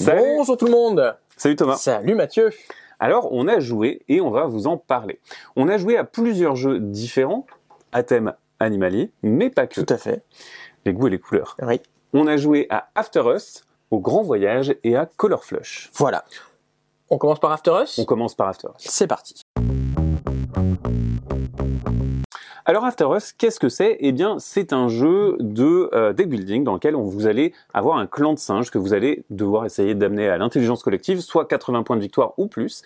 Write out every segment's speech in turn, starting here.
Salut. Bonjour tout le monde. Salut Thomas. Salut Mathieu. Alors, on a joué et on va vous en parler. On a joué à plusieurs jeux différents à thème animalier, mais pas que. Tout à fait. Les goûts et les couleurs. Oui. On a joué à After Us, au Grand Voyage et à Color Flush. Voilà. On commence par After Us? On commence par After Us. C'est parti. Alors After Us, qu'est-ce que c'est? Eh bien, c'est un jeu de euh, deck building dans lequel vous allez avoir un clan de singes que vous allez devoir essayer d'amener à l'intelligence collective, soit 80 points de victoire ou plus.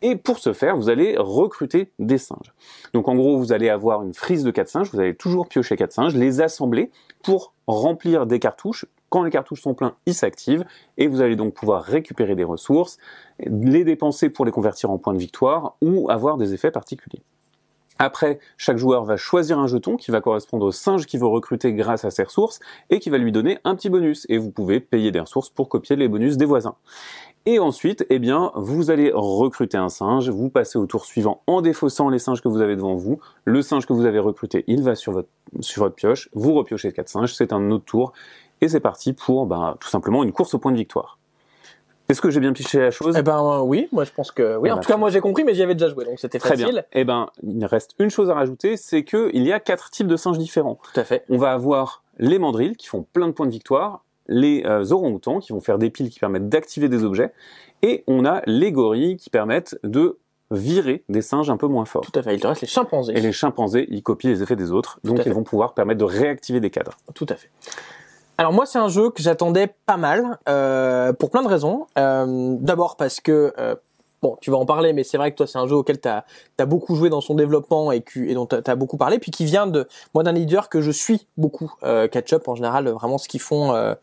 Et pour ce faire, vous allez recruter des singes. Donc en gros, vous allez avoir une frise de 4 singes, vous allez toujours piocher 4 singes, les assembler pour remplir des cartouches. Quand les cartouches sont pleins, ils s'activent et vous allez donc pouvoir récupérer des ressources, les dépenser pour les convertir en points de victoire ou avoir des effets particuliers. Après, chaque joueur va choisir un jeton qui va correspondre au singe qu'il veut recruter grâce à ses ressources et qui va lui donner un petit bonus. Et vous pouvez payer des ressources pour copier les bonus des voisins. Et ensuite, eh bien, vous allez recruter un singe, vous passez au tour suivant en défaussant les singes que vous avez devant vous. Le singe que vous avez recruté, il va sur votre, sur votre pioche, vous repiochez quatre singes, c'est un autre tour, et c'est parti pour bah, tout simplement une course au point de victoire. Est-ce que j'ai bien piché la chose? Eh ben euh, oui, moi je pense que oui. Eh en ben, tout cas, très moi j'ai compris, mais j'y avais déjà joué, donc c'était Très facile. bien. Eh ben, il reste une chose à rajouter, c'est que il y a quatre types de singes différents. Tout à fait. On va avoir les mandrilles qui font plein de points de victoire, les euh, orang-outans qui vont faire des piles qui permettent d'activer des objets, et on a les gorilles qui permettent de virer des singes un peu moins forts. Tout à fait. Il te reste les chimpanzés. Et les chimpanzés, ils copient les effets des autres, donc ils vont pouvoir permettre de réactiver des cadres. Tout à fait. Alors moi, c'est un jeu que j'attendais pas mal euh, pour plein de raisons. Euh, D'abord parce que euh, bon, tu vas en parler, mais c'est vrai que toi, c'est un jeu auquel tu as, beaucoup joué dans son développement et, que- et dont tu as, beaucoup parlé, puis qui vient de moi d'un leader que je suis beaucoup. Euh, Catch Up en général, vraiment ce qu'ils font, euh,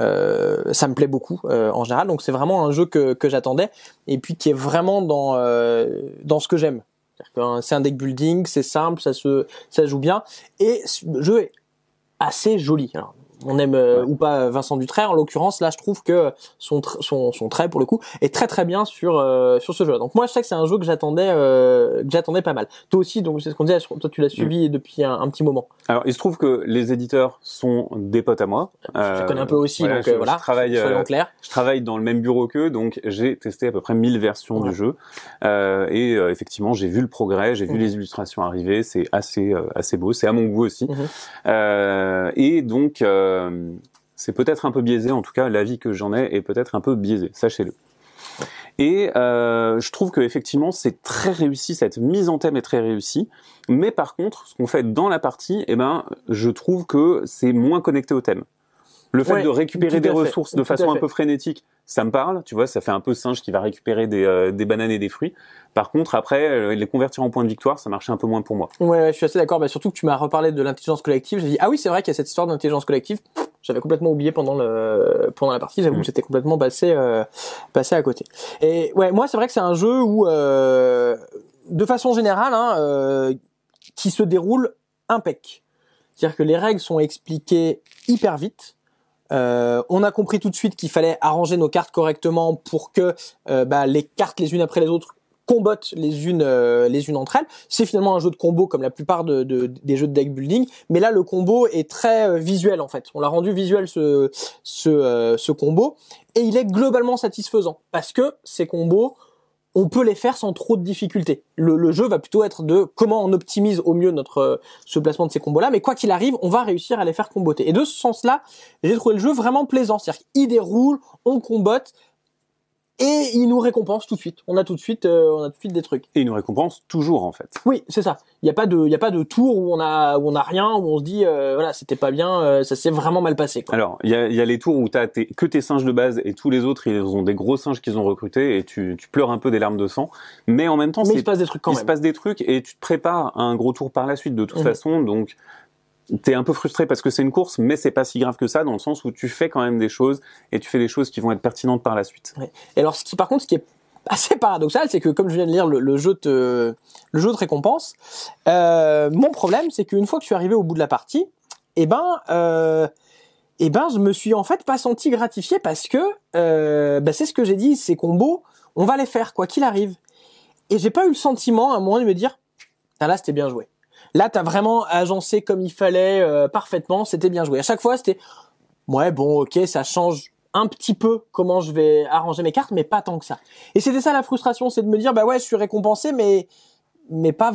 euh, ça me plaît beaucoup euh, en général. Donc c'est vraiment un jeu que, que j'attendais et puis qui est vraiment dans euh, dans ce que j'aime. Hein, C'est un deck building, c'est simple, ça se ça joue bien et le jeu est assez joli. On aime euh, Ouais. ou pas Vincent Dutray, en l'occurrence, là, je trouve que son, son, son trait, pour le coup, est très très bien sur, euh, sur ce jeu. Donc moi, je sais que c'est un jeu que j'attendais euh, que j'attendais pas mal. Toi aussi, donc c'est ce qu'on disait, je- toi tu l'as suivi depuis un, un petit moment. Alors, il se trouve que les éditeurs sont des potes à moi. je te Euh, connais un peu aussi, voilà, donc je, euh, je voilà, travaille, euh, clairs. je travaille dans le même bureau qu'eux, donc j'ai testé à peu près 1000 versions Ouais. du jeu. Euh, et euh, effectivement, j'ai vu le progrès, j'ai vu Mhm. les illustrations arriver, c'est assez euh, assez beau, c'est à mon goût aussi. Mhm. Euh, et donc, euh, c'est peut-être un peu biaisé, en tout cas, l'avis que j'en ai est peut-être un peu biaisé, sachez-le. Et euh, je trouve que effectivement c'est très réussi, cette mise en thème est très réussie. Mais par contre, ce qu'on fait dans la partie, eh ben, je trouve que c'est moins connecté au thème. Le fait Ouais, de récupérer des fait, ressources de façon un peu frénétique, ça me parle. Tu vois, ça fait un peu singe qui va récupérer des, euh, des bananes et des fruits. Par contre, après, euh, les convertir en points de victoire, ça marchait un peu moins pour moi. Ouais, ouais, je suis assez d'accord. Bah, surtout que tu m'as reparlé de l'intelligence collective. J'ai dit ah oui, c'est vrai qu'il y a cette histoire d'intelligence collective. J'avais complètement oublié pendant le pendant la partie. J'avoue Mm. que j'étais complètement passé euh, passé à côté. Et ouais, moi c'est vrai que c'est un jeu où euh, de façon générale, hein, euh, qui se déroule impec. C'est-à-dire que les règles sont expliquées hyper vite. Euh, on a compris tout de suite qu'il fallait arranger nos cartes correctement pour que euh, bah, les cartes les unes après les autres combattent les unes euh, les unes entre elles. C'est finalement un jeu de combo comme la plupart de, de- des jeux de deck building, mais là le combo est très euh, visuel en fait. On l'a rendu visuel ce ce combo et il est globalement satisfaisant parce que ces combos on peut les faire sans trop de difficultés. Le, le jeu va plutôt être de comment on optimise au mieux notre euh, ce placement de ces combos-là, mais quoi qu'il arrive, on va réussir à les faire comboter. Et de ce sens-là, j'ai trouvé le jeu vraiment plaisant. C'est-à-dire qu'il déroule, on combote, et il nous récompense tout de suite. On a tout de suite, euh, on a tout de suite des trucs. Et il nous récompense toujours, en fait. Oui, c'est ça. Il y a pas de, il y a pas de tour où on a, où on a rien, où on se dit, euh, voilà, c'était pas bien, euh, ça s'est vraiment mal passé. Quoi. Alors, il y a, y a les tours où tu as que tes singes de base et tous les autres, ils ont des gros singes qu'ils ont recrutés et tu, tu pleures un peu des larmes de sang. Mais en même temps, Mais il se passe des trucs quand il se même. passe des trucs et tu te prépares à un gros tour par la suite de toute Mhm. façon. Donc, t'es un peu frustré parce que c'est une course, mais c'est pas si grave que ça dans le sens où tu fais quand même des choses et tu fais des choses qui vont être pertinentes par la suite. Et alors, ce qui, par contre, ce qui est assez paradoxal, c'est que comme je viens de lire le, le jeu te, le jeu de récompense, euh, mon problème, c'est qu'une fois que je suis arrivé au bout de la partie, eh ben, euh, eh ben, je me suis en fait pas senti gratifié parce que, euh, bah, c'est ce que j'ai dit, ces combos, on va les faire quoi qu'il arrive. Et j'ai pas eu le sentiment à un moment de me dire, ah là, c'était bien joué. Là, t'as vraiment agencé comme il fallait, euh, parfaitement, c'était bien joué. À chaque fois, c'était, ouais, bon, ok, ça change un petit peu comment je vais arranger mes cartes, mais pas tant que ça. Et c'était ça la frustration, c'est de me dire bah ouais, je suis récompensé, mais mais pas,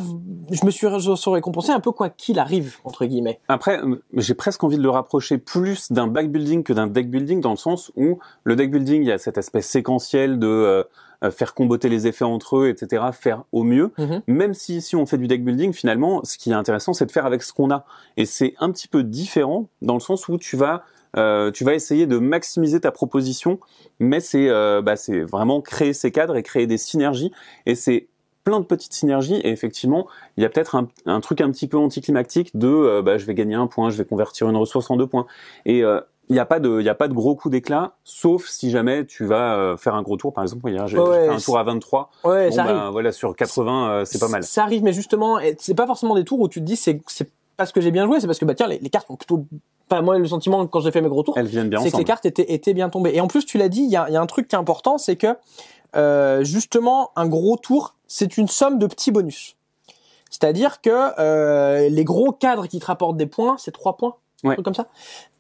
je me suis récompensé un peu quoi qu'il arrive entre guillemets. Après, euh, j'ai presque envie de le rapprocher plus d'un back building que d'un deck building dans le sens où le deck building, il y a cette aspect séquentiel de euh, euh, faire comboter les effets entre eux, etc., faire au mieux. Mhm. Même si si on fait du deck building, finalement, ce qui est intéressant, c'est de faire avec ce qu'on a. Et c'est un petit peu différent dans le sens où tu vas euh, tu vas essayer de maximiser ta proposition, mais c'est euh, bah, c'est vraiment créer ces cadres et créer des synergies. Et c'est plein de petites synergies et effectivement il y a peut-être un, un, truc un petit peu anticlimactique de euh, bah, je vais gagner un point je vais convertir une ressource en deux points et euh, il n'y a pas de il y a pas de gros coup d'éclat sauf si jamais tu vas euh, faire un gros tour par exemple hier j'ai Ouais, fait un tour à 23 Ouais, bon, ça bah, arrive. voilà sur 80 euh, c'est pas mal Ça arrive, mais justement, c'est pas forcément des tours où tu te dis c'est c'est parce que j'ai bien joué, c'est parce que bah tiens les, les cartes ont plutôt. Enfin moi le sentiment quand j'ai fait mes gros tours, elles viennent bien c'est que les cartes étaient étaient bien tombées. Et en plus tu l'as dit, il y a, il y a un truc qui est important, c'est que euh, justement un gros tour c'est une somme de petits bonus. C'est-à-dire que euh, les gros cadres qui te rapportent des points, c'est trois points, un Ouais. truc comme ça.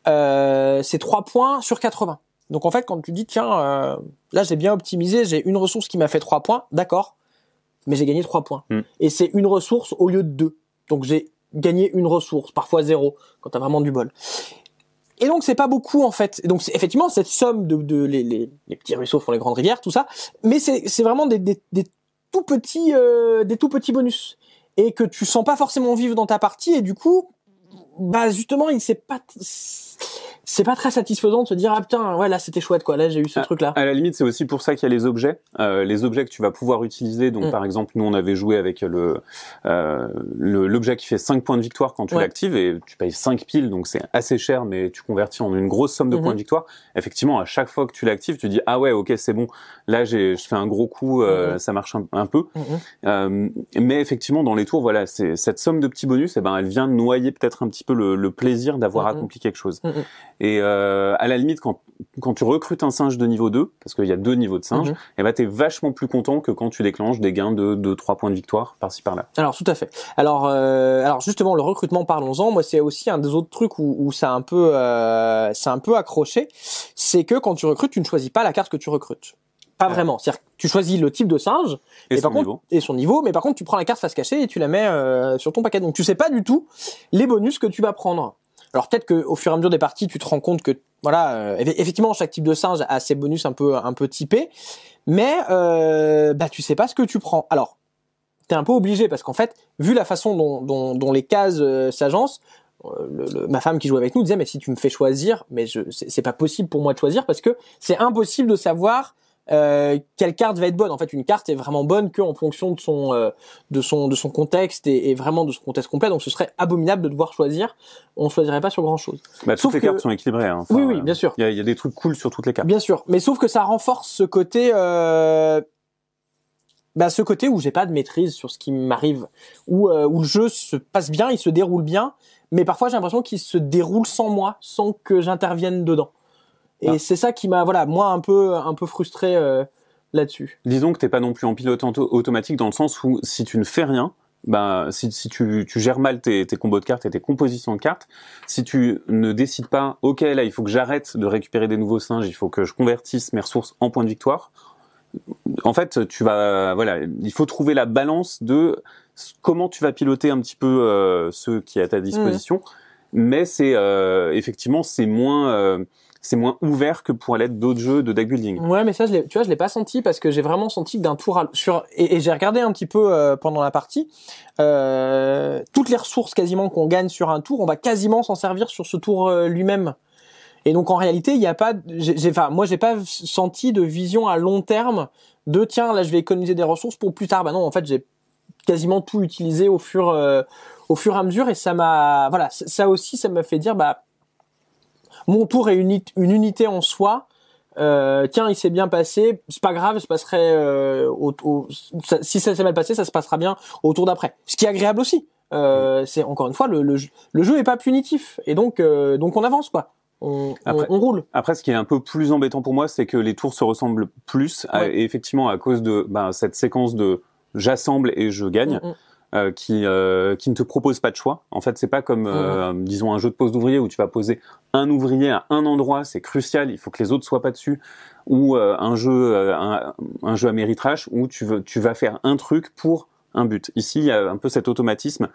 Euh, c'est trois points sur 80. Donc en fait, quand tu dis tiens, euh, là j'ai bien optimisé, j'ai une ressource qui m'a fait trois points, d'accord, mais j'ai gagné trois points. Hmm. Et c'est une ressource au lieu de deux. Donc j'ai gagné une ressource, parfois zéro, quand t'as vraiment du bol. Et donc c'est pas beaucoup en fait. Et donc effectivement cette somme de, de les, les, les petits ruisseaux font les grandes rivières, tout ça. Mais c'est c'est vraiment des, des, des tout petits euh, des tout petits bonus. Et que tu sens pas forcément vivre dans ta partie et du coup bah justement il s'est pas c'est pas très satisfaisant de se dire ah putain ouais là c'était chouette quoi là j'ai eu ce Ah, truc là À la limite, c'est aussi pour ça qu'il y a les objets, euh, les objets que tu vas pouvoir utiliser. Donc, Mm. par exemple, nous, on avait joué avec le euh, l'objet qui fait 5 points de victoire quand tu Ouais. l'actives et tu payes 5 piles, donc c'est assez cher, mais tu convertis en une grosse somme de points de victoire. Effectivement, à chaque fois que tu l'actives, tu dis ah ouais, ok, c'est bon. Là, j'ai je fais un gros coup, euh, Mhm. ça marche un, un peu. Euh, mais effectivement, dans les tours, voilà, c'est cette somme de petits bonus, eh ben, elle vient noyer peut-être un petit peu le, le plaisir d'avoir Mhm. accompli quelque chose. Et euh, à la limite, quand quand tu recrutes un singe de niveau 2, parce qu'il y a deux niveaux de singes, Mhm. eh ben, t'es vachement plus content que quand tu déclenches des gains de 2-3 points de victoire par-ci par-là. Alors tout à fait. Alors euh, alors justement le recrutement parlons-en. Moi c'est aussi un des autres trucs où, où ça a un peu euh, c'est un peu accroché, c'est que quand tu recrutes tu ne choisis pas la carte que tu recrutes. Pas Ah. vraiment. C'est-à-dire que tu choisis le type de singe Et, et son par contre niveau. et son niveau, mais par contre tu prends la carte face cachée et tu la mets euh, sur ton paquet. Donc tu sais pas du tout les bonus que tu vas prendre. Alors peut-être que au fur et à mesure des parties tu te rends compte que voilà euh, eff- effectivement chaque type de singe a ses bonus un peu un peu typés, mais euh, bah tu sais pas ce que tu prends. Alors t'es un peu obligé parce qu'en fait, vu la façon dont, dont, dont les cases euh, s'agencent, euh, le- le- ma femme qui joue avec nous disait mais si tu me fais choisir, mais je c'est pas possible pour moi de choisir parce que c'est impossible de savoir euh, quelle carte va être bonne? En fait, une carte est vraiment bonne que en fonction de son euh, de son de son contexte et, et vraiment de son contexte complet. Donc ce serait abominable de devoir choisir. On choisirait pas sur grand chose. Bah, toutes sauf les que- cartes sont équilibrées. Hein. Enfin, oui, oui, bien sûr. Il y a, il y a des trucs cool sur toutes les cartes. Bien sûr, mais sauf que ça renforce ce côté, euh, bah, ce côté où j'ai pas de maîtrise sur ce qui m'arrive, où, euh, où le jeu se passe bien, il se déroule bien, mais parfois j'ai l'impression qu'il se déroule sans moi, sans que j'intervienne dedans. Et Ah. c'est ça qui m'a, voilà, moi un peu, un peu frustré euh, là-dessus. Disons que t'es pas non plus en pilote auto- automatique dans le sens où si tu ne fais rien, bah, si, si tu, tu gères mal tes, tes combos de cartes et tes compositions de cartes, si tu ne décides pas, ok, là, il faut que j'arrête de récupérer des nouveaux singes, il faut que je convertisse mes ressources en points de victoire, en fait, tu vas, voilà, il faut trouver la balance de comment tu vas piloter un petit peu euh, ceux qui est à ta disposition, mais c'est euh, effectivement c'est moins euh, c'est moins ouvert que pourraient l'être d'autres jeux de deck building. Ouais, mais ça, je tu vois, je l'ai pas senti parce que j'ai vraiment senti que d'un tour à, sur et, j'ai regardé un petit peu euh, pendant la partie. Euh, toutes les ressources quasiment qu'on gagne sur un tour, on va quasiment s'en servir sur ce tour euh, lui-même. Et donc en réalité, il n'y a pas, j'ai, enfin, moi, j'ai pas senti de vision à long terme de tiens, là, je vais économiser des ressources pour plus tard. Bah non, en fait, j'ai quasiment tout utilisé au fur, euh, au fur et à mesure, et ça m'a, voilà, ça aussi, ça m'a fait dire, bah, mon tour est une, uni- une unité en soi. Euh, tiens, il s'est bien passé, c'est pas grave, je passerai euh, au, au- ça- si ça s'est mal passé, ça se passera bien au tour d'après. Ce qui est agréable aussi. Euh, c'est encore une fois le, le, jeu- le jeu est pas punitif et donc euh, donc on avance quoi. On, on- Après- on roule. Après, ce qui est un peu plus embêtant pour moi, c'est que les tours se ressemblent plus, à- et effectivement à cause de ben, cette séquence de j'assemble et je gagne. Mm, mm. Euh, qui euh, qui ne te propose pas de choix. En fait, c'est pas comme euh, disons un jeu de pose d'ouvrier où tu vas poser un ouvrier à un endroit, c'est crucial, il faut que les autres soient pas dessus. Ou un jeu un, un, jeu à méritrage où tu veux tu vas faire un truc pour un but. Ici, il y a un peu cet automatisme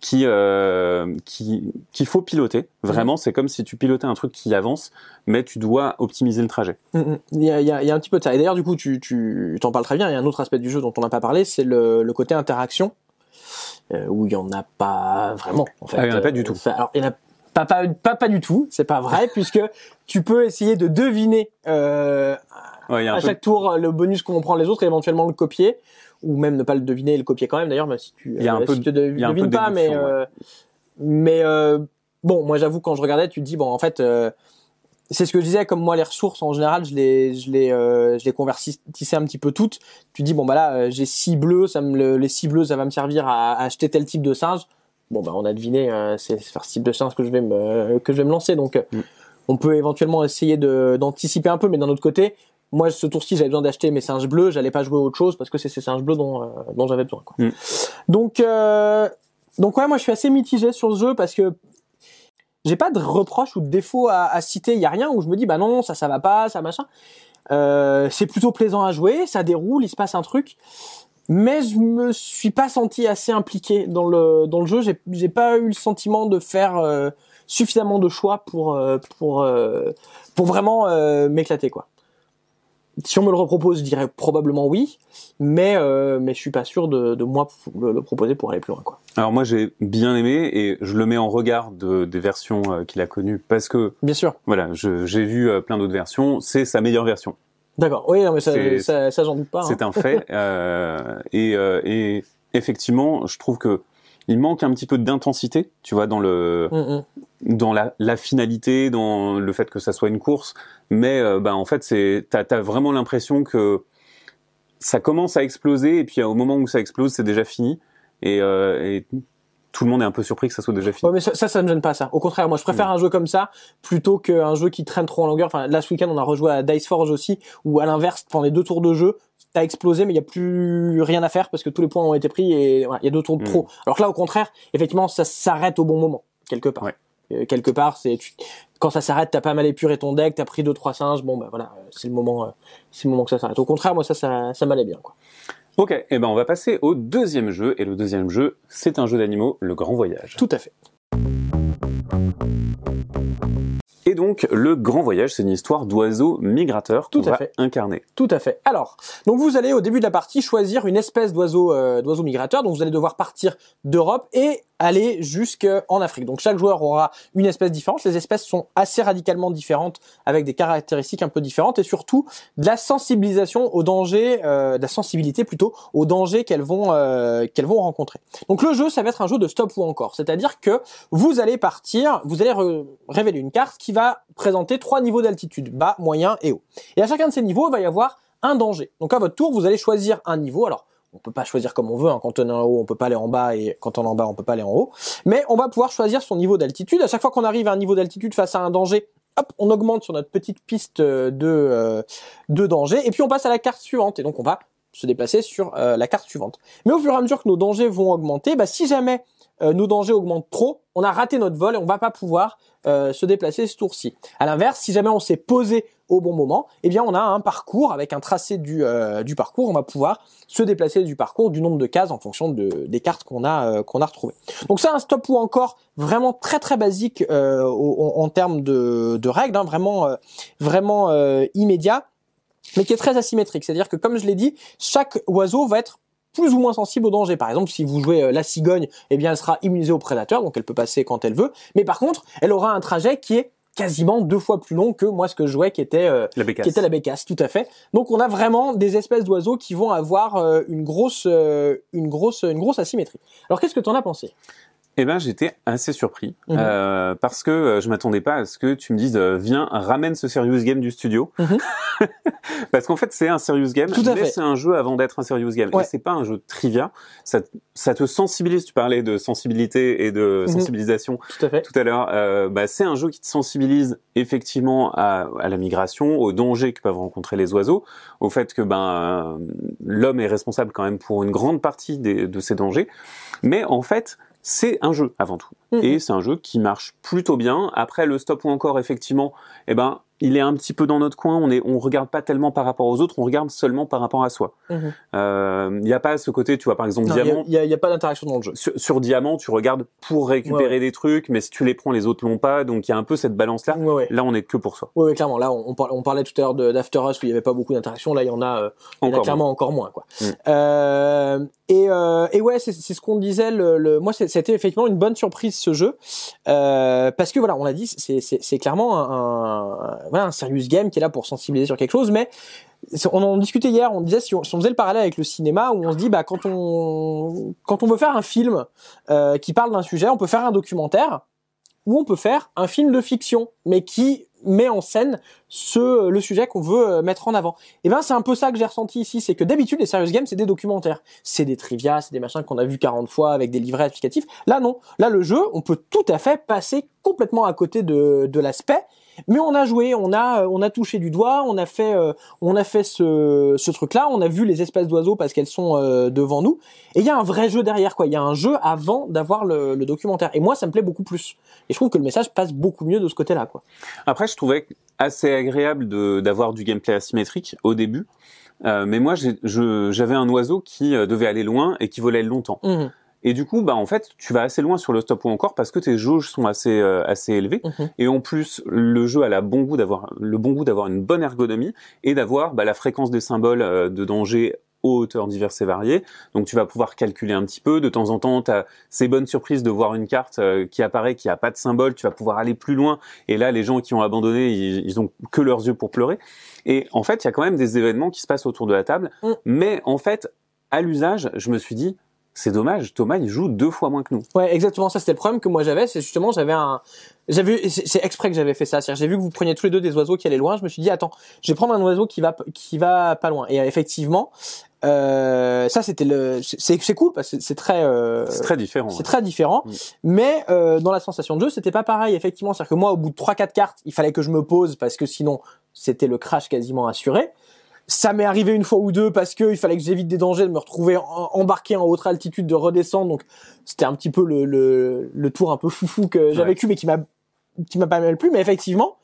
qui euh, qui qu'il faut piloter. Vraiment, c'est comme si tu pilotais un truc qui avance, mais tu dois optimiser le trajet. Mm, mm. Il, y a, il, y a, il y a un petit peu de ça. Et d'ailleurs, du coup, tu tu t'en parles très bien. Il y a un autre aspect du jeu dont on n'a pas parlé, c'est le, le côté interaction, euh, où il y en a pas vraiment. En fait, ah, il y en a pas du tout. alors, il y en a pas, pas, pas, pas du tout, c'est pas vrai, puisque tu peux essayer de deviner euh, ouais, à chaque tour le bonus qu'on prend les autres et éventuellement le copier ou même ne pas le deviner et le copier quand même d'ailleurs mais si tu un euh, si tu devines pas mais euh, mais euh, bon moi j'avoue quand je regardais tu te dis bon en fait euh, c'est ce que je disais comme moi les ressources en général je les je les je les convertissais un petit peu toutes tu dis bon bah là j'ai six bleus ça me les six bleus ça va me servir à, à acheter tel type de singe bon bah on a deviné c'est faire ce type de singe que je vais me que je vais me lancer donc mm. on peut éventuellement essayer de d'anticiper un peu mais d'un autre côté moi ce tour-ci j'avais besoin d'acheter mes singes bleus, j'allais pas jouer autre chose parce que c'est ces singes bleus dont, euh, dont j'avais besoin. Quoi. Mm. Donc euh, donc ouais, moi je suis assez mitigé sur ce jeu parce que j'ai pas de reproche ou de défaut à, à citer, il y a rien où je me dis bah non ça ça va pas, ça machin. Euh, c'est plutôt plaisant à jouer, ça déroule, il se passe un truc. Mais je me suis pas senti assez impliqué dans le dans le jeu. J'ai j'ai pas eu le sentiment de faire euh, suffisamment de choix pour euh, pour euh, pour vraiment m'éclater quoi si on me le repropose, je dirais probablement oui, mais euh, mais je suis pas sûr de, de moi le, proposer pour aller plus loin quoi. Alors moi j'ai bien aimé et je le mets en regard de, des versions euh, qu'il a connues parce que bien sûr. Voilà, j'ai vu euh, plein d'autres versions, c'est sa meilleure version. D'accord. Oui, non, mais ça, ça, ça j'en doute pas. C'est hein. un fait euh, et, euh, et effectivement, je trouve que il manque un petit peu d'intensité, tu vois, dans le mm -hmm. dans la, la, finalité, dans le fait que ça soit une course. Mais euh, bah en fait, c'est t'as as vraiment l'impression que ça commence à exploser et puis au moment où ça explose, c'est déjà fini. Et, euh, et, tout le monde est un peu surpris que ça soit déjà fini. Ouais, mais ça, ça, ça me gêne pas ça. Au contraire, moi, je préfère mmh. un jeu comme ça plutôt qu'un jeu qui traîne trop en longueur. Enfin, là, ce week-end, on a rejoué à Dice Forge aussi, où à l'inverse, pendant les deux tours de jeu, t'as explosé, mais il y a plus rien à faire parce que tous les points ont été pris et il voilà, y a deux tours de trop. Mmh. Alors que là, au contraire, effectivement, ça s'arrête au bon moment quelque part. Ouais. Euh, quelque part, c'est quand ça s'arrête, t'as pas mal épuré ton deck, t'as pris deux trois singes, bon bah voilà, c'est le moment, euh, c'est le moment que ça s'arrête. Au contraire, moi ça, ça, ça m'allait bien quoi. Ok, et eh ben on va passer au deuxième jeu et le deuxième jeu, c'est un jeu d'animaux, le Grand Voyage. Tout à fait. Et donc, le grand voyage, c'est une histoire d'oiseaux migrateurs qu'on va fait. incarner. Tout à fait. Alors, donc vous allez au début de la partie choisir une espèce d'oiseau euh, d'oiseau migrateur. Donc vous allez devoir partir d'Europe et aller jusqu'en Afrique. Donc chaque joueur aura une espèce différente. Les espèces sont assez radicalement différentes avec des caractéristiques un peu différentes et surtout de la sensibilisation aux dangers, euh, de la sensibilité plutôt aux dangers qu'elles vont euh, qu'elles vont rencontrer. Donc le jeu, ça va être un jeu de stop ou encore, c'est-à-dire que vous allez partir, vous allez révéler une carte qui va présenter trois niveaux d'altitude, bas, moyen et haut. Et à chacun de ces niveaux, il va y avoir un danger. Donc à votre tour, vous allez choisir un niveau. Alors on peut pas choisir comme on veut. Hein. Quand on est en haut, on peut pas aller en bas, et quand on est en bas, on peut pas aller en haut. Mais on va pouvoir choisir son niveau d'altitude. À chaque fois qu'on arrive à un niveau d'altitude face à un danger, hop, on augmente sur notre petite piste de euh, de danger, et puis on passe à la carte suivante. Et donc on va se déplacer sur euh, la carte suivante. Mais au fur et à mesure que nos dangers vont augmenter, bah, si jamais euh, nos dangers augmentent trop, on a raté notre vol et on va pas pouvoir euh, se déplacer ce tour-ci. À l'inverse, si jamais on s'est posé au bon moment, eh bien on a un parcours avec un tracé du, euh, parcours, on va pouvoir se déplacer du parcours du nombre de cases en fonction de, des cartes qu'on a qu'on a retrouvées. Donc c'est un stop ou encore vraiment très très basique en, termes de, de règles, hein, vraiment vraiment immédiat, mais qui est très asymétrique. C'est-à-dire que comme je l'ai dit, chaque oiseau va être plus ou moins sensible au danger. Par exemple, si vous jouez la cigogne, eh bien elle sera immunisée aux prédateurs, donc elle peut passer quand elle veut. Mais par contre, elle aura un trajet qui est quasiment deux fois plus long que moi ce que je jouais qui était euh, la bécasse. qui était la bécasse tout à fait donc on a vraiment des espèces d'oiseaux qui vont avoir euh, une grosse euh, une grosse une grosse asymétrie alors qu'est-ce que tu en as pensé? Eh ben, j'étais assez surpris Mhm. euh, parce que euh, je m'attendais pas à ce que tu me dises euh, viens ramène ce serious game du studio Mhm. parce qu'en fait c'est un serious game Tout à mais c'est un jeu avant d'être un serious game Ouais. et c'est pas un jeu de trivia ça ça te sensibilise tu parlais de sensibilité et de Mhm. sensibilisation Tout à fait. tout à l'heure euh, bah, c'est un jeu qui te sensibilise effectivement à, à la migration aux dangers que peuvent rencontrer les oiseaux au fait que ben euh, l'homme est responsable quand même pour une grande partie des- de ces dangers mais en fait c'est un jeu avant tout Mhm. et c'est un jeu qui marche plutôt bien. Après le stop ou encore effectivement, eh ben il est un petit peu dans notre coin. On est, on regarde pas tellement par rapport aux autres, on regarde seulement par rapport à soi. Mhm. Euh, Il n'y a pas ce côté, tu vois par exemple Non, Il y diamant. il y, a, il y a pas d'interaction dans le jeu. Sur, sur diamant, tu regardes pour récupérer Ouais, des trucs, mais si tu les prends, les autres l'ont pas. Donc il y a un peu cette balance là. Ouais, ouais. Là, on est que pour soi. Ouais, ouais, clairement. Là, on, on parlait, tout à l'heure d'After Us où il y avait pas beaucoup d'interaction. Là, il y en a, euh, il y en a clairement encore moins, quoi. Mm. Euh, et, euh, et ouais, c'est ce qu'on disait. Le, le, moi, c'était effectivement une bonne surprise ce jeu euh, parce que voilà, on l'a dit, c'est- clairement un, un, voilà, un serious game qui est là pour sensibiliser sur quelque chose, mais on en discutait hier, on disait si on, faisait le parallèle avec le cinéma où on se dit bah quand on quand on veut faire un film euh, qui parle d'un sujet, on peut faire un documentaire ou on peut faire un film de fiction mais qui met en scène ce le sujet qu'on veut euh, mettre en avant. Et ben c'est un peu ça que j'ai ressenti ici, c'est que d'habitude les serious games c'est des documentaires, c'est des trivia, c'est des machins qu'on a vu 40 fois avec des livrets explicatifs. Là non, là le jeu, on peut tout à fait passer complètement à côté de de l'aspect mais on a joué, on a on a touché du doigt, on a fait euh, on a fait ce ce truc là, on a vu les espèces d'oiseaux parce qu'elles sont euh, devant nous et il y a un vrai jeu derrière quoi, il y a un jeu avant d'avoir le, le documentaire et moi ça me plaît beaucoup plus. Et je trouve que le message passe beaucoup mieux de ce côté-là quoi. Après, je trouvais assez agréable de d'avoir du gameplay asymétrique au début. Euh, mais moi, j'avais un oiseau qui euh, devait aller loin et qui volait longtemps. Mhm, Et du coup, bah en fait, tu vas assez loin sur le stop ou encore parce que tes jauges sont assez euh, assez élevées. mhm. Et en plus, le jeu a la bon goût d'avoir le bon goût d'avoir une bonne ergonomie et d'avoir bah, la fréquence des symboles euh, de danger aux hauteurs diverses et variées. Donc tu vas pouvoir calculer un petit peu. De temps en temps, tu as ces bonnes surprises de voir une carte euh, qui apparaît, qui a pas de symbole. Tu vas pouvoir aller plus loin. Et là, les gens qui ont abandonné, ils, ils ont que leurs yeux pour pleurer. Et en fait, il y a quand même des événements qui se passent autour de la table. Mm. Mais en fait, à l'usage, je me suis dit, c'est dommage, Thomas, il joue deux fois moins que nous. Ouais, exactement. Ça, c'était le problème que moi j'avais. C'est justement, j'avais un, j'avais, c'est c'est exprès que j'avais fait ça. C'est-à-dire, j'ai vu que vous preniez tous les deux des oiseaux qui allaient loin. Je me suis dit, attends, je vais prendre un oiseau qui va, qui va pas loin. Et euh, effectivement, euh, ça, c'était le, c'est, c'est cool parce que c'est très, euh, C'est très différent. c'est ouais. très différent. Mm. Mais euh, dans la sensation de jeu, c'était pas pareil. Effectivement, c'est-à-dire que moi, au bout de trois, quatre cartes, il fallait que je me pose parce que sinon, c'était le crash quasiment assuré. Ça m'est arrivé une fois ou deux parce que il fallait que j'évite des dangers de me retrouver en- embarqué en haute altitude, de redescendre. Donc c'était un petit peu le, le, le tour un peu foufou que j'ai Ouais. vécu, mais qui m'a qui m'a pas mal plu. Mais effectivement,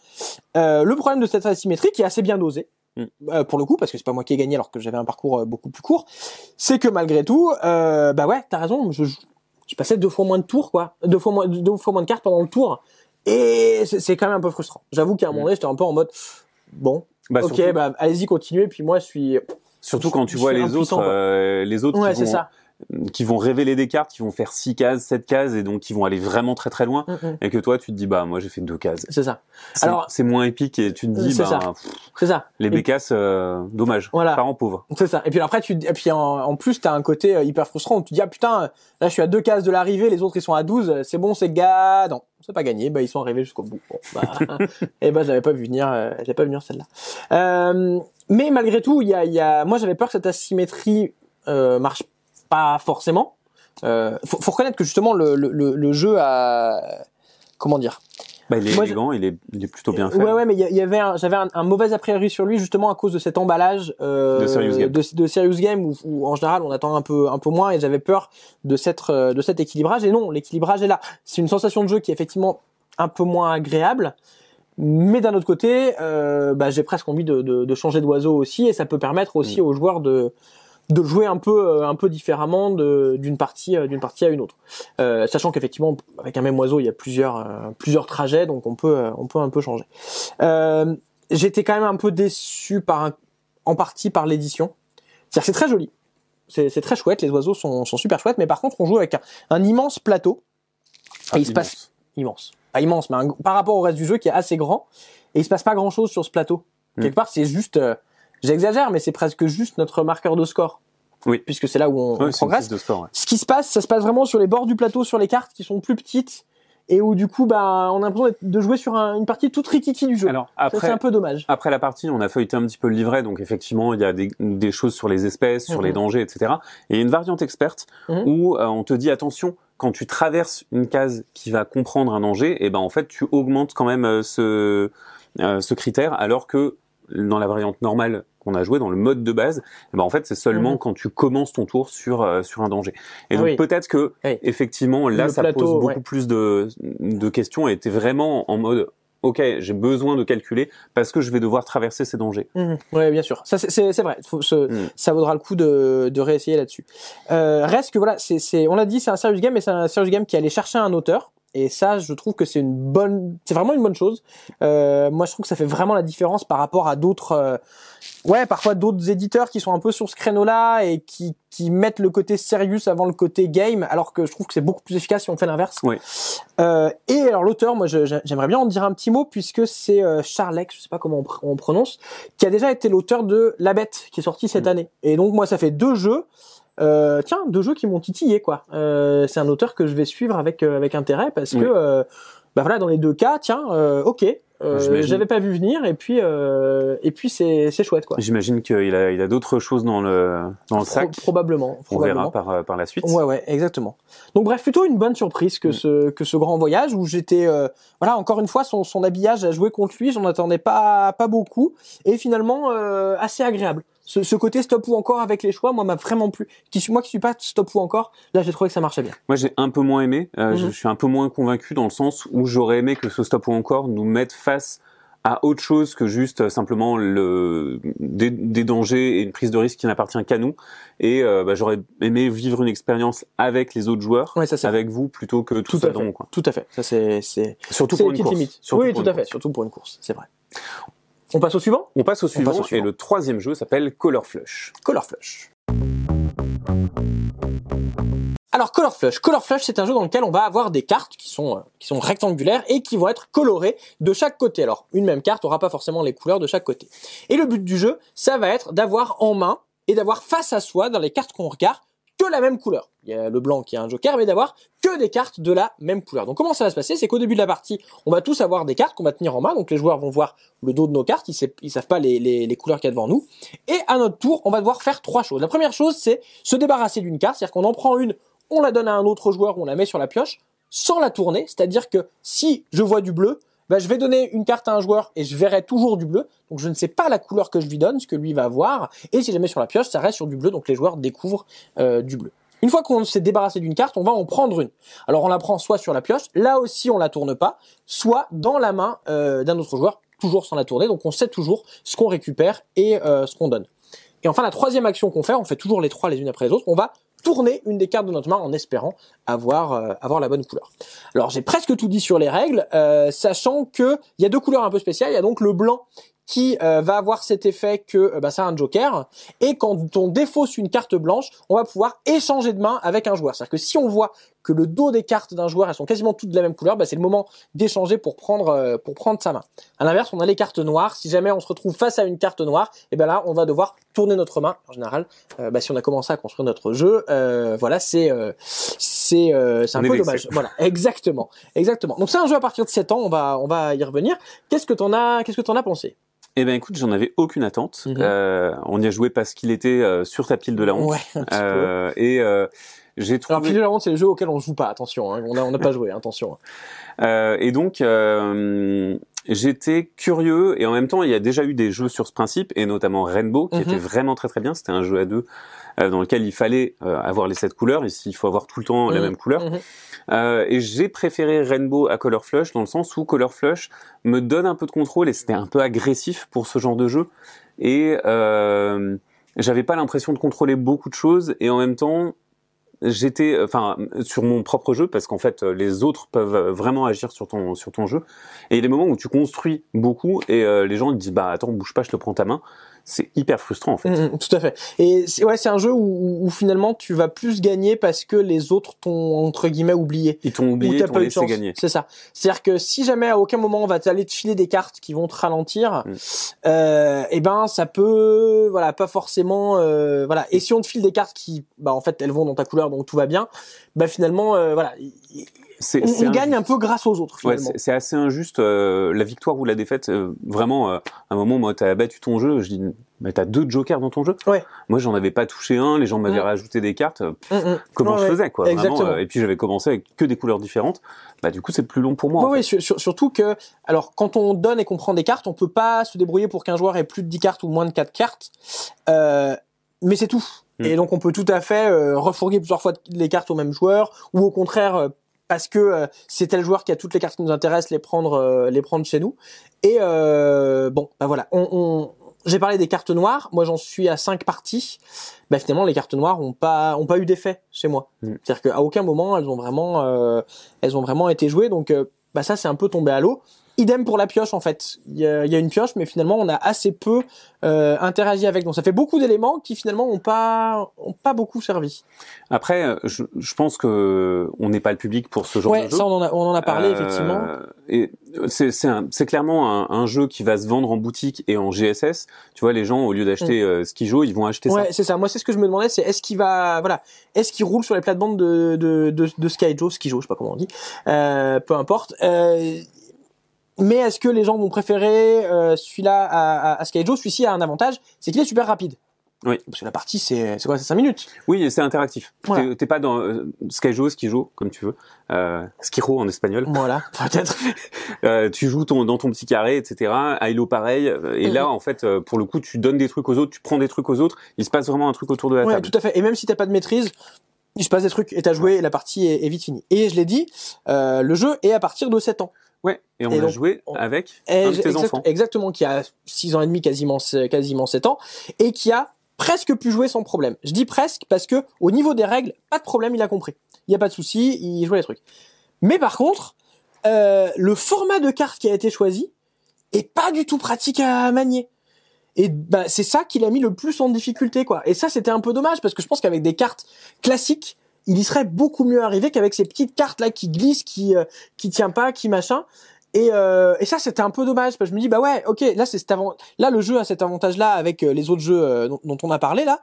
euh, le problème de cette asymétrie, qui est assez bien dosé, Mm. euh, pour le coup, parce que c'est pas moi qui ai gagné alors que j'avais un parcours euh, beaucoup plus court, c'est que malgré tout, euh, bah ouais, t'as raison, je, je passais deux fois moins de tours, quoi, deux fois moins, deux fois moins de cartes pendant le tour, et c'est c'est quand même un peu frustrant. J'avoue qu'à un Mm. moment donné, j'étais un peu en mode, bon, Bah, ok, surtout, bah allez-y, continuez, puis moi je suis, surtout quand tu je vois les autres, euh, les autres ouais, qui vont ça. Qui vont révéler des cartes, qui vont faire 6 cases, 7 cases, et donc qui vont aller vraiment très très loin, Mm, mm. et que toi tu te dis bah moi j'ai fait deux cases. C'est ça, Alors- c'est moins épique et tu te dis bah c'est ça. les bécasses, euh, dommage, Voilà. parents pauvres. C'est ça. Et puis après, tu, et puis en, en plus, t'as un côté euh, hyper frustrant où tu te dis, ah putain, là, je suis à deux cases de l'arrivée, les autres, ils sont à 12, euh, c'est bon, c'est gars. Non, c'est pas gagné, bah, ils sont arrivés jusqu'au bout. Bon, bah, et ben, je l'avais pas vu venir, euh, j'avais pas vu venir celle-là. Euh, mais malgré tout, il y a, il y a, moi, j'avais peur que cette asymétrie, euh, marche pas forcément. Euh, faut, faut reconnaître que justement, le, le, le, jeu a, comment dire? Bah, il est Moi, élégant, il est, il est plutôt bien fait. Ouais, ouais, mais il y avait, un- j'avais un, un mauvais a priori sur lui justement à cause de cet emballage euh, De Serious Game. de, de Serious Game où, où, en général on attend un peu, un peu moins et j'avais peur de cette, euh, de cet équilibrage et non, l'équilibrage est là. C'est une sensation de jeu qui est effectivement un peu moins agréable, mais d'un autre côté, euh, bah, j'ai presque envie de, de, de changer d'oiseau aussi et ça peut permettre aussi Mm. aux joueurs de de jouer un peu euh, un peu différemment d'une partie euh, d'une partie à une autre. Euh, sachant qu'effectivement avec un même oiseau il y a plusieurs euh, plusieurs trajets donc on peut euh, on peut un peu changer. Euh, j'étais quand même un peu déçu par un- en partie par l'édition. C'est très joli. C'est très chouette. Les oiseaux sont, sont super chouettes. Mais par contre on joue avec un, un immense plateau. Ah, et il se immense. passe immense. pas immense mais un- par rapport au reste du jeu qui est assez grand. Et il se passe pas grand chose sur ce plateau. Mm. quelque part c'est juste euh, j'exagère mais c'est presque juste notre marqueur de score Oui. puisque c'est là où on, progresse. de ouais. Ce qui se passe, ça se passe vraiment sur les bords du plateau, sur les cartes qui sont plus petites et où du coup, bah, on a l'impression de jouer sur un- une partie toute rikiki du jeu. Alors Ça, c'est après, un peu dommage. après la partie, on a feuilleté un petit peu le livret, donc effectivement, il y a des, des choses sur les espèces, sur Mhm. les dangers, etc. Et il y a une variante experte Mhm. où euh, on te dit attention, quand tu traverses une case qui va comprendre un danger, et ben en fait, tu augmentes quand même euh, ce, euh, ce critère, alors que dans la variante normale qu'on a joué, dans le mode de base, eh ben en fait, c'est seulement Mhm. quand tu commences ton tour sur euh, sur un danger. Et Ah donc oui. peut-être que Oui. effectivement là, Le ça plateau, pose beaucoup ouais. plus de de questions et t'es vraiment en mode ok, j'ai besoin de calculer parce que je vais devoir traverser ces dangers. Mhm. Ouais, bien sûr. Ça, c'est- vrai. Faut se- Mhm. Ça vaudra le coup de, de réessayer là-dessus. Euh, reste que voilà, c'est, c'est, on l'a dit, c'est un serious game, mais c'est un serious game qui allait chercher un auteur. Et ça, je trouve que c'est une bonne, c'est vraiment une bonne chose. Euh, moi, je trouve que ça fait vraiment la différence par rapport à d'autres, euh, ouais, parfois d'autres éditeurs qui sont un peu sur ce créneau-là et qui, qui mettent le côté serious avant le côté game, alors que je trouve que c'est beaucoup plus efficace si on fait l'inverse. Oui. Euh, et alors l'auteur, moi, j'aimerais bien en dire un petit mot puisque c'est euh, Charlex, je sais pas comment on, pr- on prononce, qui a déjà été l'auteur de La Bête, qui est sorti cette Mm. année. Et donc moi, ça fait deux jeux. Euh, tiens, deux jeux qui m'ont titillé quoi. Euh, c'est un auteur que je vais suivre avec euh, avec intérêt parce Oui. que euh, bah voilà dans les deux cas, tiens, euh, ok, euh, j'avais pas vu venir et puis euh, et puis c'est c'est chouette quoi. J'imagine qu'il a il a d'autres choses dans le dans le Pro- sac. probablement. On probablement. verra par par la suite. Ouais, ouais, exactement. Donc bref, plutôt une bonne surprise que Mm. ce que ce grand voyage où j'étais, euh, voilà, encore une fois, son, son habillage à jouer contre lui, j'en attendais pas pas beaucoup et finalement euh, assez agréable. Ce, ce côté stop ou encore avec les choix, moi m'a vraiment plu. Qui moi qui suis pas stop ou encore, là j'ai trouvé que ça marchait bien. Moi, j'ai un peu moins aimé. euh, Je Mhm. suis un peu moins convaincu dans le sens où j'aurais aimé que ce stop ou encore nous mette face à autre chose que juste euh, simplement le des, des dangers et une prise de risque qui n'appartient qu'à nous. Et euh, bah, j'aurais aimé vivre une expérience avec les autres joueurs, Ouais, ça avec vous plutôt que tout, tout seul à dans fait. mon coin. Tout à fait. Ça c'est c'est Surtout pour une course. limite. Surtout oui, pour tout à fait. course. Surtout pour une course, c'est vrai. On passe au suivant? On passe au suivant, passe au suivant. et le troisième jeu s'appelle Color Flush. Color Flush. Alors Color Flush, Color Flush, c'est un jeu dans lequel on va avoir des cartes qui sont euh, qui sont rectangulaires et qui vont être colorées de chaque côté. Alors une même carte aura pas forcément les couleurs de chaque côté. Et le but du jeu, ça va être d'avoir en main et d'avoir face à soi dans les cartes qu'on regarde que la même couleur. Il y a le blanc qui a un joker, mais d'avoir que des cartes de la même couleur. Donc comment ça va se passer? C'est qu'au début de la partie, on va tous avoir des cartes qu'on va tenir en main. Donc les joueurs vont voir le dos de nos cartes, ils, ils savent pas les couleurs qu'il y a devant nous. Et à notre tour, on va devoir faire trois choses. La première chose, c'est se débarrasser d'une carte, c'est-à-dire qu'on en prend une, on la donne à un autre joueur, on la met sur la pioche, sans la tourner. C'est-à-dire que si je vois du bleu, bah, je vais donner une carte à un joueur et je verrai toujours du bleu. Donc je ne sais pas la couleur que je lui donne, ce que lui va voir. Et si mets sur la pioche, ça reste sur du bleu, donc les joueurs découvrent euh, du bleu. Une fois qu'on s'est débarrassé d'une carte, on va en prendre une. Alors on la prend soit sur la pioche, là aussi on la tourne pas, soit dans la main euh, d'un autre joueur, toujours sans la tourner. Donc on sait toujours ce qu'on récupère et euh, ce qu'on donne. Et enfin la troisième action qu'on fait, on fait toujours les trois les unes après les autres, on va tourner une des cartes de notre main en espérant avoir euh, avoir la bonne couleur. Alors j'ai presque tout dit sur les règles, euh, sachant que il y a deux couleurs un peu spéciales. Il y a donc le blanc qui euh, va avoir cet effet que bah, a un joker et quand on défausse une carte blanche, on va pouvoir échanger de main avec un joueur. C'est-à-dire que si on voit que le dos des cartes d'un joueur elles sont quasiment toutes de la même couleur, bah, c'est le moment d'échanger pour prendre euh, pour prendre sa main. À l'inverse, on a les cartes noires. Si jamais on se retrouve face à une carte noire, et ben là on va devoir tourner notre main. En général, euh, bah, si on a commencé à construire notre jeu, euh, voilà c'est euh, c'est euh, c'est un peu dommage. Voilà, exactement, exactement. Donc c'est un jeu à partir de 7 ans. On va on va y revenir. Qu'est-ce que t'en as qu'est-ce que t'en as pensé? Eh ben écoute, j'en avais aucune attente. Mhm. Euh, on y a joué parce qu'il était euh, sur ta pile de la honte. Ouais, un petit peu. Et euh, j'ai Alors, trouvé. Honte, c'est le jeu auquel on joue pas. Attention, hein. on a on n'a pas joué. Attention. Euh, et donc, euh, j'étais curieux et en même temps, il y a déjà eu des jeux sur ce principe et notamment Rainbow qui Mhm. était vraiment très très bien. C'était un jeu à deux euh, dans lequel il fallait euh, avoir les sept couleurs. Ici, il faut avoir tout le temps la Mhm. même couleur. Euh, et j'ai préféré Rainbow à Color Flush dans le sens où Color Flush me donne un peu de contrôle et c'était un peu agressif pour ce genre de jeu. Et euh, j'avais pas l'impression de contrôler beaucoup de choses et en même temps j'étais enfin sur mon propre jeu parce qu'en fait les autres peuvent vraiment agir sur ton sur ton jeu. Et il y a des moments où tu construis beaucoup et euh, les gens ils disent bah attends bouge pas je te prends ta main c'est hyper frustrant en fait. Mm, mm, tout à fait. Et c'est ouais, c'est un jeu où, où, finalement tu vas plus gagner parce que les autres t'ont entre guillemets oublié. Ils t'ont oublié, t'ont laissé gagner. C'est ça. C'est-à-dire que si jamais à aucun moment on va t'aller te filer des cartes qui vont te ralentir, mm. euh, et eh ben ça peut, voilà, pas forcément, euh, voilà. Et si on te file des cartes qui, bah en fait elles vont dans ta couleur donc tout va bien, bah finalement, euh, voilà on, gagne un peu grâce aux autres. Ouais, c'est assez injuste. Euh, la victoire ou la défaite, euh, vraiment, euh, à un moment, moi, t'as battu ton jeu, je dis, mais t'as deux jokers dans ton jeu. Ouais. Moi, j'en avais pas touché un, les gens m'avaient mm. rajouté des cartes. Mm, mm. comment je faisais, quoi vraiment, Et puis j'avais commencé avec que des couleurs différentes. Bah, du coup, c'est plus long pour moi. Oui, surtout que, alors, quand on donne et qu'on prend des cartes, on peut pas se débrouiller pour qu'un joueur ait plus de 10 cartes ou moins de 4 cartes. mais c'est tout. Et donc on peut tout à fait refourguer plusieurs fois les cartes au même joueur, ou au contraire parce que euh, c'est tel joueur qui a toutes les cartes qui nous intéressent, les prendre, euh, les prendre chez nous. Et euh, bon, bah voilà, on, on j'ai parlé des cartes noires. Moi, j'en suis à cinq parties. Bah finalement, les cartes noires ont pas ont pas eu d'effet chez moi. Mm. C'est-à-dire qu'à aucun moment elles ont vraiment elles ont vraiment été jouées. Donc bah ça c'est un peu tombé à l'eau. Idem pour la pioche en fait. Il y a, une pioche, mais finalement on a assez peu euh, interagi avec. Donc ça fait beaucoup d'éléments qui finalement ont pas ont pas beaucoup servi. Après, euh, je, je pense que on n'est pas le public pour ce genre de jeu. ça on en a, on en a parlé euh, effectivement. Et c'est c'est clairement un, un, jeu qui va se vendre en boutique et en GSS. Tu vois, les gens au lieu d'acheter mm. euh, Skijo, ils vont acheter ça. Ouais, c'est ça. Moi c'est ce que je me demandais, c'est est-ce qu'il va voilà, est-ce qu'il roule sur les plates-bandes de de de, de Skyjo, Skijo, je sais pas comment on dit. Euh, peu importe. Mais est-ce que les gens vont préférer euh, celui-là à, à, à Skyjo Celui-ci a un avantage, c'est qu'il est super rapide. Oui. Parce que la partie, c'est quoi C'est 5 minutes? Oui, c'est interactif. Voilà. T'es pas dans euh, Skyjo, Skijo, comme tu veux. Euh, Skiro en espagnol. Voilà, peut-être. euh, tu joues ton, dans ton petit carré, etc. Halo, pareil. Et là, en fait, euh, pour le coup, tu donnes des trucs aux autres, tu prends des trucs aux autres. Il se passe vraiment un truc autour de la ouais, table. tout à fait. Et même si t'as pas de maîtrise, il se passe des trucs et t'as joué et la partie est, est vite finie. Et je l'ai dit, euh, le jeu est à partir de 7 ans. Ouais, et on a joué avec un de tes enfants. Exactement, qui a 6 ans et demi, quasiment, quasiment 7 ans, et qui a presque pu jouer sans problème. Je dis presque parce que au niveau des règles, pas de problème, il a compris. Il y a pas de souci, il jouait les trucs. Mais par contre, euh, le format de carte qui a été choisi est pas du tout pratique à manier. Et bah, c'est ça qui l'a mis le plus en difficulté, quoi. Et ça, c'était un peu dommage parce que je pense qu'avec des cartes classiques, il y serait beaucoup mieux arrivé qu'avec ces petites cartes là qui glissent, qui euh, qui tient pas, qui machin. Et, euh, et ça c'était un peu dommage parce que je me dis bah ouais ok là c'est avant là le jeu a cet avantage là avec euh, les autres jeux euh, dont, dont, on a parlé là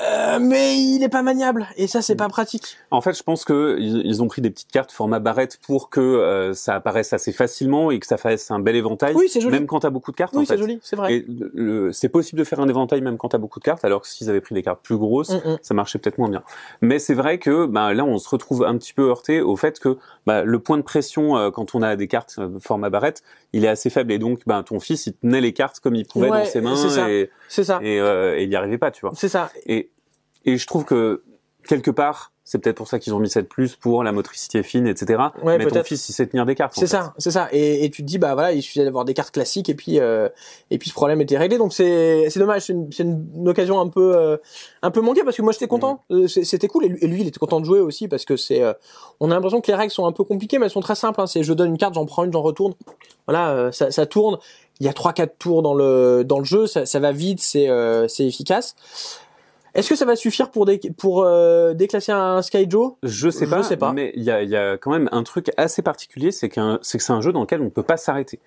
euh, mais il est pas maniable et ça c'est pas pratique. En fait, je pense que ils ont pris des petites cartes format barrette pour que euh, ça apparaisse assez facilement et que ça fasse un bel éventail. Oui, c'est joli. Même quand t'as beaucoup de cartes. Oui, c'est joli, c'est vrai. C'est possible de faire un éventail même quand t'as beaucoup de cartes, alors que s'ils avaient pris des cartes plus grosses, mm -mm. ça marchait peut-être moins bien. Mais c'est vrai que bah, là, on se retrouve un petit peu heurté au fait que bah, le point de pression euh, quand on a des cartes format barrette, il est assez faible et donc bah, ton fils il tenait les cartes comme il pouvait ouais, dans ses mains et, ça. Et, euh, et il n'y arrivait pas, tu vois. C'est ça. Et et je trouve que quelque part, c'est peut-être pour ça qu'ils ont mis 7 plus pour la motricité fine, etc. Ouais, mais ton fils, il sait tenir des cartes. C'est ça, c'est ça. Et, et, tu te dis, bah voilà, il suffisait d'avoir des cartes classiques et puis euh, et puis ce problème était réglé. Donc c'est c'est dommage, c'est une, une, occasion un peu euh, un peu manquée parce que moi j'étais content, mmh. c'était cool et lui, et lui, il était content de jouer aussi parce que c'est euh, on a l'impression que les règles sont un peu compliquées mais elles sont très simples. Hein. C'est je donne une carte, j'en prends une, j'en retourne. Voilà, euh, ça, ça tourne. Il y a trois quatre tours dans le dans le jeu, ça, ça va vite, c'est euh, c'est efficace. Est-ce que ça va suffire pour, dé pour euh, déclasser un Skyjo Je sais pas, Je sais pas. mais il y a, y a, quand même un truc assez particulier, c'est que c'est un jeu dans lequel on ne peut pas s'arrêter.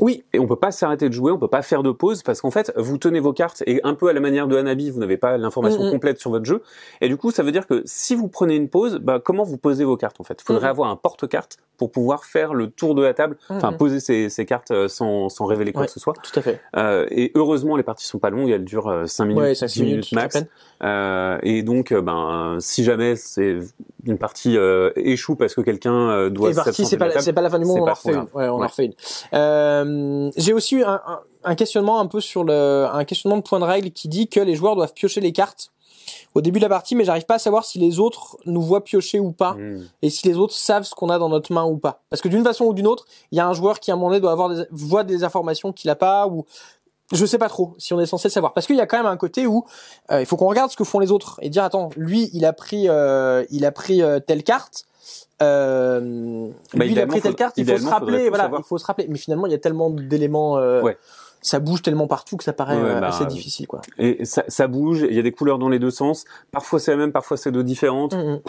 Oui. Et on peut pas s'arrêter de jouer, on peut pas faire de pause parce qu'en fait, vous tenez vos cartes et un peu à la manière de Hanabi, vous n'avez pas l'information Mm-hmm. mmh. complète sur votre jeu. Et du coup, ça veut dire que si vous prenez une pause, bah, comment vous posez vos cartes en fait? Il faudrait mmh. avoir un porte-carte pour pouvoir faire le tour de la table, enfin poser ses, ses, cartes euh, sans, sans révéler quoi ouais, que ce soit. Tout à fait. Euh, et heureusement, les parties sont pas longues, elles durent 5 minutes, ouais, 10 minutes, max. Euh, et donc, ben, si jamais c'est une partie euh, échoue parce que quelqu'un doit et partie, c'est pas, c'est pas la fin du monde, on en refait une. Ouais, on ouais. en refait une. Euh, J'ai aussi eu un, un, un, questionnement un peu sur le, un questionnement de point de règle qui dit que les joueurs doivent piocher les cartes au début de la partie, mais j'arrive pas à savoir si les autres nous voient piocher ou pas, mmh. et si les autres savent ce qu'on a dans notre main ou pas. Parce que d'une façon ou d'une autre, il y a un joueur qui à un moment donné doit avoir des, voit des informations qu'il a pas, ou je sais pas trop si on est censé le savoir. Parce qu'il y a quand même un côté où euh, il faut qu'on regarde ce que font les autres et dire attends, lui il a pris, euh, il a pris euh, telle carte. Euh, bah, lui, il a pris telle carte, il faut se rappeler, voilà, il faut se rappeler. Mais finalement, il y a tellement d'éléments, euh, ouais. ça bouge tellement partout que ça paraît Ouais, euh, bah, assez difficile, quoi. Et ça, ça bouge, il y a des couleurs dans les deux sens. Parfois c'est la même, parfois c'est deux différentes. Mm, mm.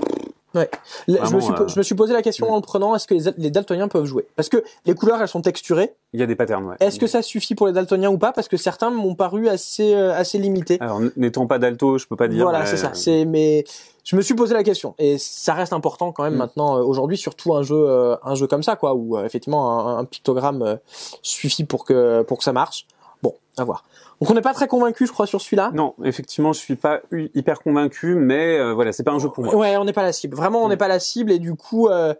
Ouais. Je, me suis, euh, je me suis posé la question en le prenant, est-ce que les, les daltoniens peuvent jouer? Parce que les couleurs, elles sont texturées. Il y a des patterns, ouais. Est-ce que ça suffit pour les daltoniens ou pas? Parce que certains m'ont paru assez, euh, assez limités. Alors n'étant pas d'alto, je peux pas dire. Voilà, mais- c'est ça. C'est mais je me suis posé la question et ça reste important quand même Mm. maintenant euh, aujourd'hui, surtout un jeu, euh, un jeu comme ça, quoi, où euh, effectivement un, un pictogramme euh, suffit pour que pour que ça marche. Bon, à voir. Donc on n'est pas très convaincu, je crois, sur celui-là. Non, effectivement, je suis pas hyper convaincu, mais euh, voilà, c'est pas un jeu pour moi. Ouais, on n'est pas la cible. Vraiment, on Mm. n'est pas la cible et du coup. euh,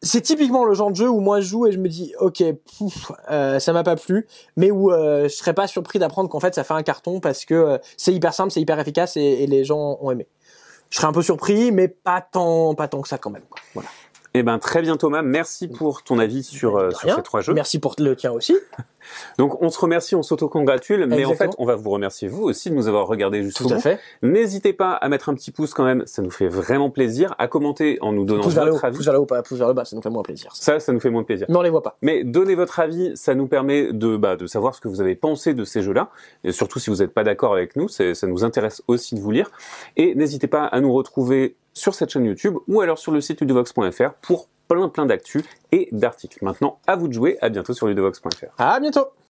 c'est typiquement le genre de jeu où moi je joue et je me dis ok pouf, euh, ça m'a pas plu mais où euh, je serais pas surpris d'apprendre qu'en fait ça fait un carton parce que c'est hyper simple c'est hyper efficace et, et les gens ont aimé je serais un peu surpris mais pas tant pas tant que ça quand même quoi. voilà Eh ben très bien Thomas, merci pour ton avis sur, euh, sur ces trois jeux. merci pour le tien aussi Donc on se remercie, on s'auto-congratule, mais en fait on va vous remercier vous aussi de nous avoir regardé jusqu'au tout à bout. fait N'hésitez pas à mettre un petit pouce quand même, ça nous fait vraiment plaisir, à commenter en nous donnant pouce vers le haut votre avis. pouce vers le haut pas pouce vers le bas ça nous fait moins plaisir ça. Ça, ça nous fait moins plaisir. mais on les voit pas Mais donnez votre avis, ça nous permet de, bah, de savoir ce que vous avez pensé de ces jeux-là. Et surtout, si vous n'êtes pas d'accord avec nous, ça nous intéresse aussi de vous lire. Et n'hésitez pas à nous retrouver sur cette chaîne YouTube ou alors sur le site ludovox.fr pour plein plein d'actu et d'articles. Maintenant, à vous de jouer. À bientôt sur ludovox.fr. à bientôt